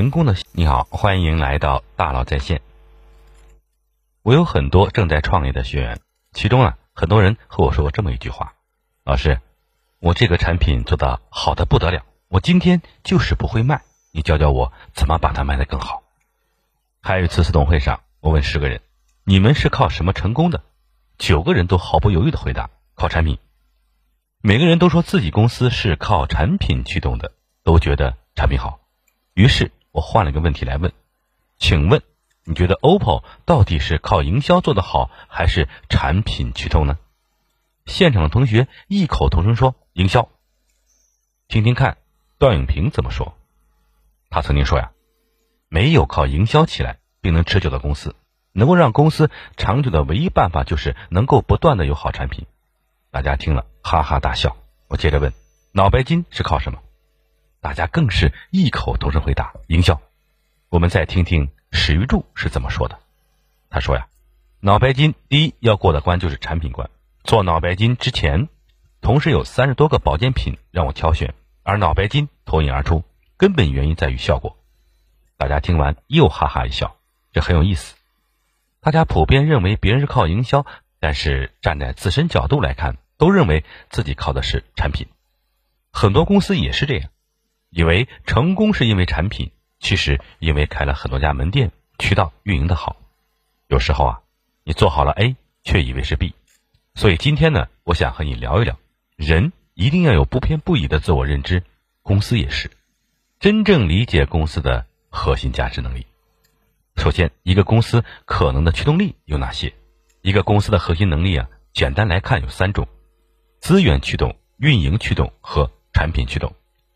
员工的。你好，欢迎来到大佬在线。我有很多正在创业的学员，其中啊，很多人和我说过这么一句话：“老师，我这个产品做的好的不得了，我今天就是不会卖，你教教我怎么把它卖得更好。”还有一次私董会上，我问十个人：“你们是靠什么成功的？”九个人都毫不犹豫的回答：“靠产品。”每个人都说自己公司是靠产品驱动的，都觉得产品好。于是我换了个问题来问：“请问，你觉得 OPPO 到底是靠营销做得好，还是产品驱动呢？”现场的同学异口同声说：“营销。”听听看，段永平怎么说？他曾经说呀：“没有靠营销起来并能持久的公司，能够让公司长久的唯一办法就是能够不断的有好产品。”大家听了。哈哈大笑，我接着问：“脑白金是靠什么？”大家更是异口同声回答：“营销。”我们再听听史玉柱是怎么说的。他说：“呀，脑白金第一要过的关就是产品关。做脑白金之前，同时有三十多个保健品让我挑选，而脑白金脱颖而出，根本原因在于效果。”大家听完又哈哈一笑，这很有意思。大家普遍认为别人是靠营销，但是站在自身角度来看。都认为自己靠的是产品，很多公司也是这样，以为成功是因为产品，其实因为开了很多家门店，渠道运营的好。有时候啊，你做好了 A，却以为是 B。所以今天呢，我想和你聊一聊，人一定要有不偏不倚的自我认知，公司也是，真正理解公司的核心价值能力。首先，一个公司可能的驱动力有哪些？一个公司的核心能力啊，简单来看有三种。资源驱动、运营驱动和产品驱动。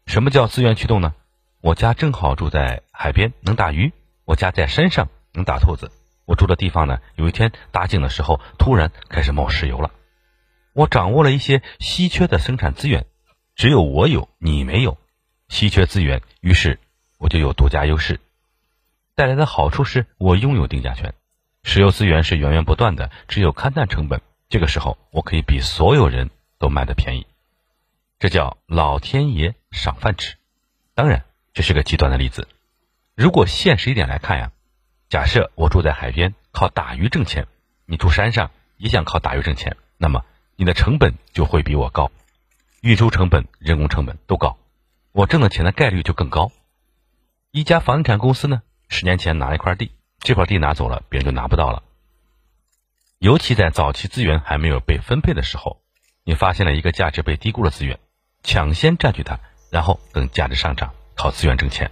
什么叫资源驱动呢？我家正好住在海边，能打鱼；我家在山上，能打兔子。我住的地方呢，有一天打井的时候，突然开始冒石油了。我掌握了一些稀缺的生产资源，只有我有，你没有。稀缺资源，于是我就有独家优势。带来的好处是我拥有定价权。石油资源是源源不断的，只有勘探成本。这个时候，我可以比所有人。都卖的便宜，这叫老天爷赏饭吃。当然，这是个极端的例子。如果现实一点来看呀，假设我住在海边，靠打鱼挣钱；你住山上，也想靠打鱼挣钱，那么你的成本就会比我高，运输成本、人工成本都高，我挣的钱的概率就更高。一家房地产公司呢，十年前拿了一块地，这块地拿走了，别人就拿不到了。尤其在早期资源还没有被分配的时候。你发现了一个价值被低估的资源，抢先占据它，然后等价值上涨，靠资源挣钱。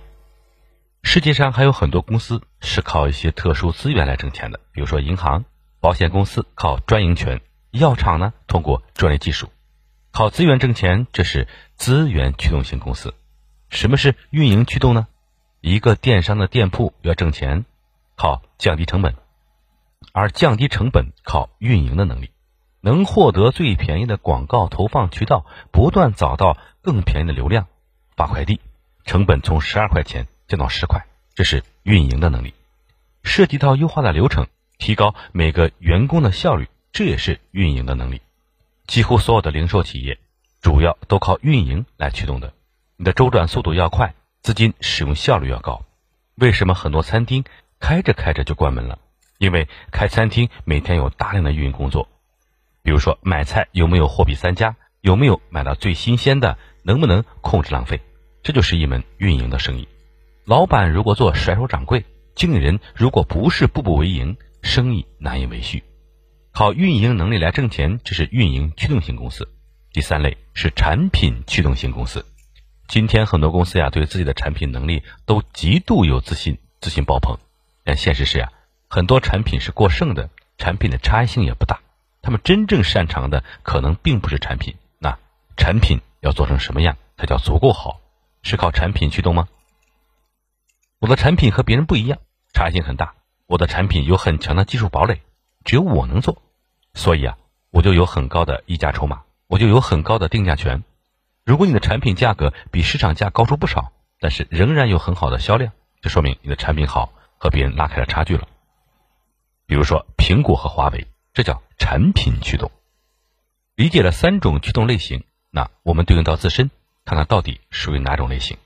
世界上还有很多公司是靠一些特殊资源来挣钱的，比如说银行、保险公司靠专营权，药厂呢通过专利技术，靠资源挣钱，这是资源驱动型公司。什么是运营驱动呢？一个电商的店铺要挣钱，靠降低成本，而降低成本靠运营的能力。能获得最便宜的广告投放渠道，不断找到更便宜的流量，发快递，成本从十二块钱降到十块，这是运营的能力；涉及到优化的流程，提高每个员工的效率，这也是运营的能力。几乎所有的零售企业，主要都靠运营来驱动的。你的周转速度要快，资金使用效率要高。为什么很多餐厅开着开着就关门了？因为开餐厅每天有大量的运营工作。比如说买菜有没有货比三家，有没有买到最新鲜的，能不能控制浪费，这就是一门运营的生意。老板如果做甩手掌柜，经理人如果不是步步为营，生意难以为续。靠运营能力来挣钱，这是运营驱动型公司。第三类是产品驱动型公司。今天很多公司呀，对自己的产品能力都极度有自信，自信爆棚。但现实是呀，很多产品是过剩的，产品的差异性也不大。他们真正擅长的可能并不是产品，那产品要做成什么样才叫足够好？是靠产品驱动吗？我的产品和别人不一样，差异性很大。我的产品有很强的技术堡垒，只有我能做，所以啊，我就有很高的溢价筹码，我就有很高的定价权。如果你的产品价格比市场价高出不少，但是仍然有很好的销量，就说明你的产品好，和别人拉开了差距了。比如说苹果和华为。这叫产品驱动。理解了三种驱动类型，那我们对应到自身，看看到底属于哪种类型。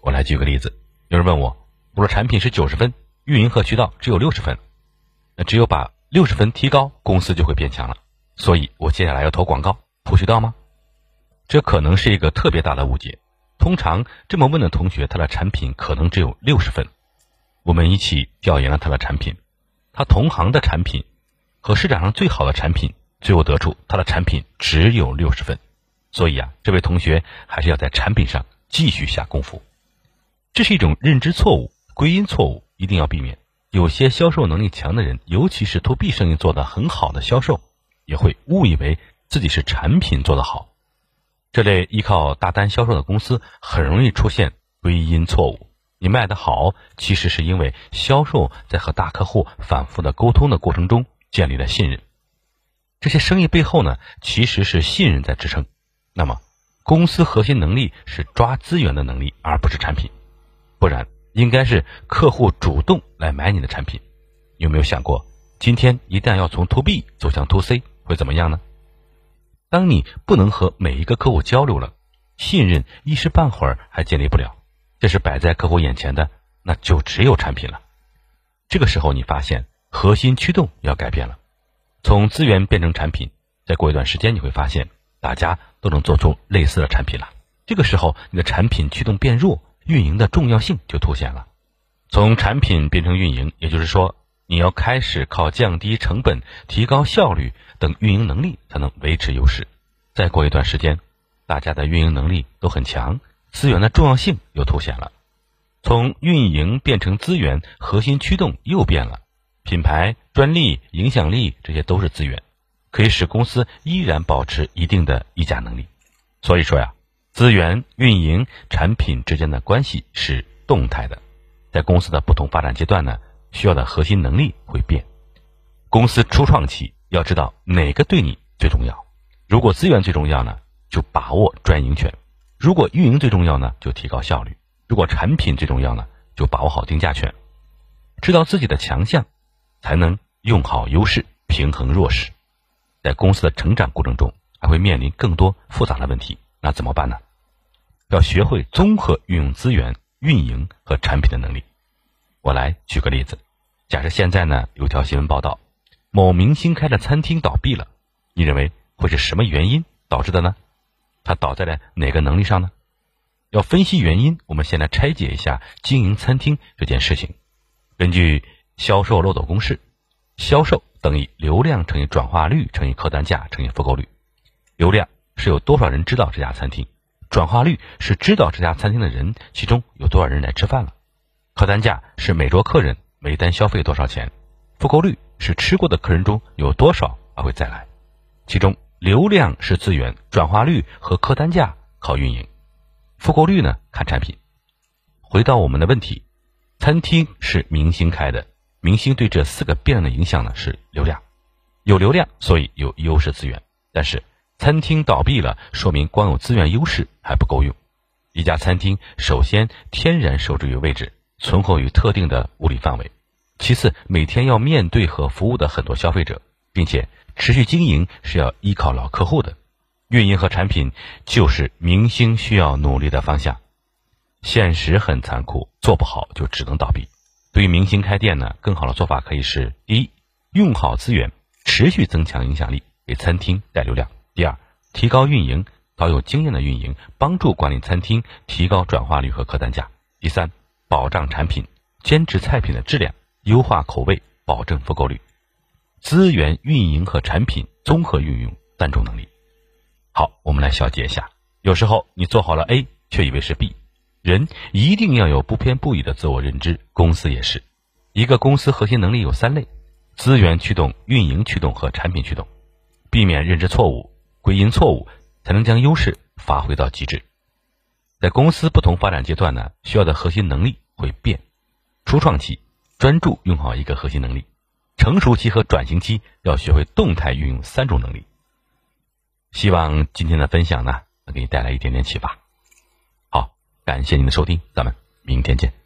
我来举个例子，有人问我，我的产品是九十分，运营和渠道只有六十分，那只有把六十分提高，公司就会变强了。所以我接下来要投广告铺渠道吗？这可能是一个特别大的误解。通常这么问的同学，他的产品可能只有六十分。我们一起调研了他的产品，他同行的产品和市场上最好的产品，最后得出他的产品只有六十分。所以啊，这位同学还是要在产品上继续下功夫。这是一种认知错误、归因错误，一定要避免。有些销售能力强的人，尤其是 to B 生意做得很好的销售，也会误以为自己是产品做得好。这类依靠大单销售的公司，很容易出现归因错误。你卖得好，其实是因为销售在和大客户反复的沟通的过程中建立了信任。这些生意背后呢，其实是信任在支撑。那么，公司核心能力是抓资源的能力，而不是产品。不然，应该是客户主动来买你的产品。有没有想过，今天一旦要从 to B 走向 to C，会怎么样呢？当你不能和每一个客户交流了，信任一时半会儿还建立不了。这是摆在客户眼前的，那就只有产品了。这个时候，你发现核心驱动要改变了，从资源变成产品。再过一段时间，你会发现大家都能做出类似的产品了。这个时候，你的产品驱动变弱，运营的重要性就凸显了。从产品变成运营，也就是说，你要开始靠降低成本、提高效率等运营能力才能维持优势。再过一段时间，大家的运营能力都很强。资源的重要性又凸显了，从运营变成资源，核心驱动又变了。品牌、专利、影响力，这些都是资源，可以使公司依然保持一定的议价能力。所以说呀，资源、运营、产品之间的关系是动态的，在公司的不同发展阶段呢，需要的核心能力会变。公司初创期要知道哪个对你最重要，如果资源最重要呢，就把握专营权。如果运营最重要呢，就提高效率；如果产品最重要呢，就把握好定价权。知道自己的强项，才能用好优势，平衡弱势。在公司的成长过程中，还会面临更多复杂的问题，那怎么办呢？要学会综合运用资源、运营和产品的能力。我来举个例子：假设现在呢有条新闻报道，某明星开的餐厅倒闭了，你认为会是什么原因导致的呢？它倒在了哪个能力上呢？要分析原因，我们先来拆解一下经营餐厅这件事情。根据销售漏斗公式，销售等于流量乘以转化率乘以客单价乘以复购率。流量是有多少人知道这家餐厅，转化率是知道这家餐厅的人其中有多少人来吃饭了，客单价是每桌客人每单消费多少钱，复购率是吃过的客人中有多少还会再来，其中。流量是资源，转化率和客单价靠运营，复购率呢看产品。回到我们的问题，餐厅是明星开的，明星对这四个变量的影响呢是流量，有流量所以有优势资源，但是餐厅倒闭了，说明光有资源优势还不够用。一家餐厅首先天然受制于位置，存活于特定的物理范围，其次每天要面对和服务的很多消费者，并且。持续经营是要依靠老客户的，运营和产品就是明星需要努力的方向。现实很残酷，做不好就只能倒闭。对于明星开店呢，更好的做法可以是：第一，用好资源，持续增强影响力，给餐厅带流量；第二，提高运营，找有经验的运营，帮助管理餐厅，提高转化率和客单价；第三，保障产品，坚持菜品的质量，优化口味，保证复购率。资源运营和产品综合运用三种能力。好，我们来小结一下。有时候你做好了 A，却以为是 B。人一定要有不偏不倚的自我认知，公司也是。一个公司核心能力有三类：资源驱动、运营驱动和产品驱动。避免认知错误、归因错误，才能将优势发挥到极致。在公司不同发展阶段呢，需要的核心能力会变。初创期专注用好一个核心能力。成熟期和转型期要学会动态运用三种能力。希望今天的分享呢，能给你带来一点点启发。感谢您的收听，咱们明天见。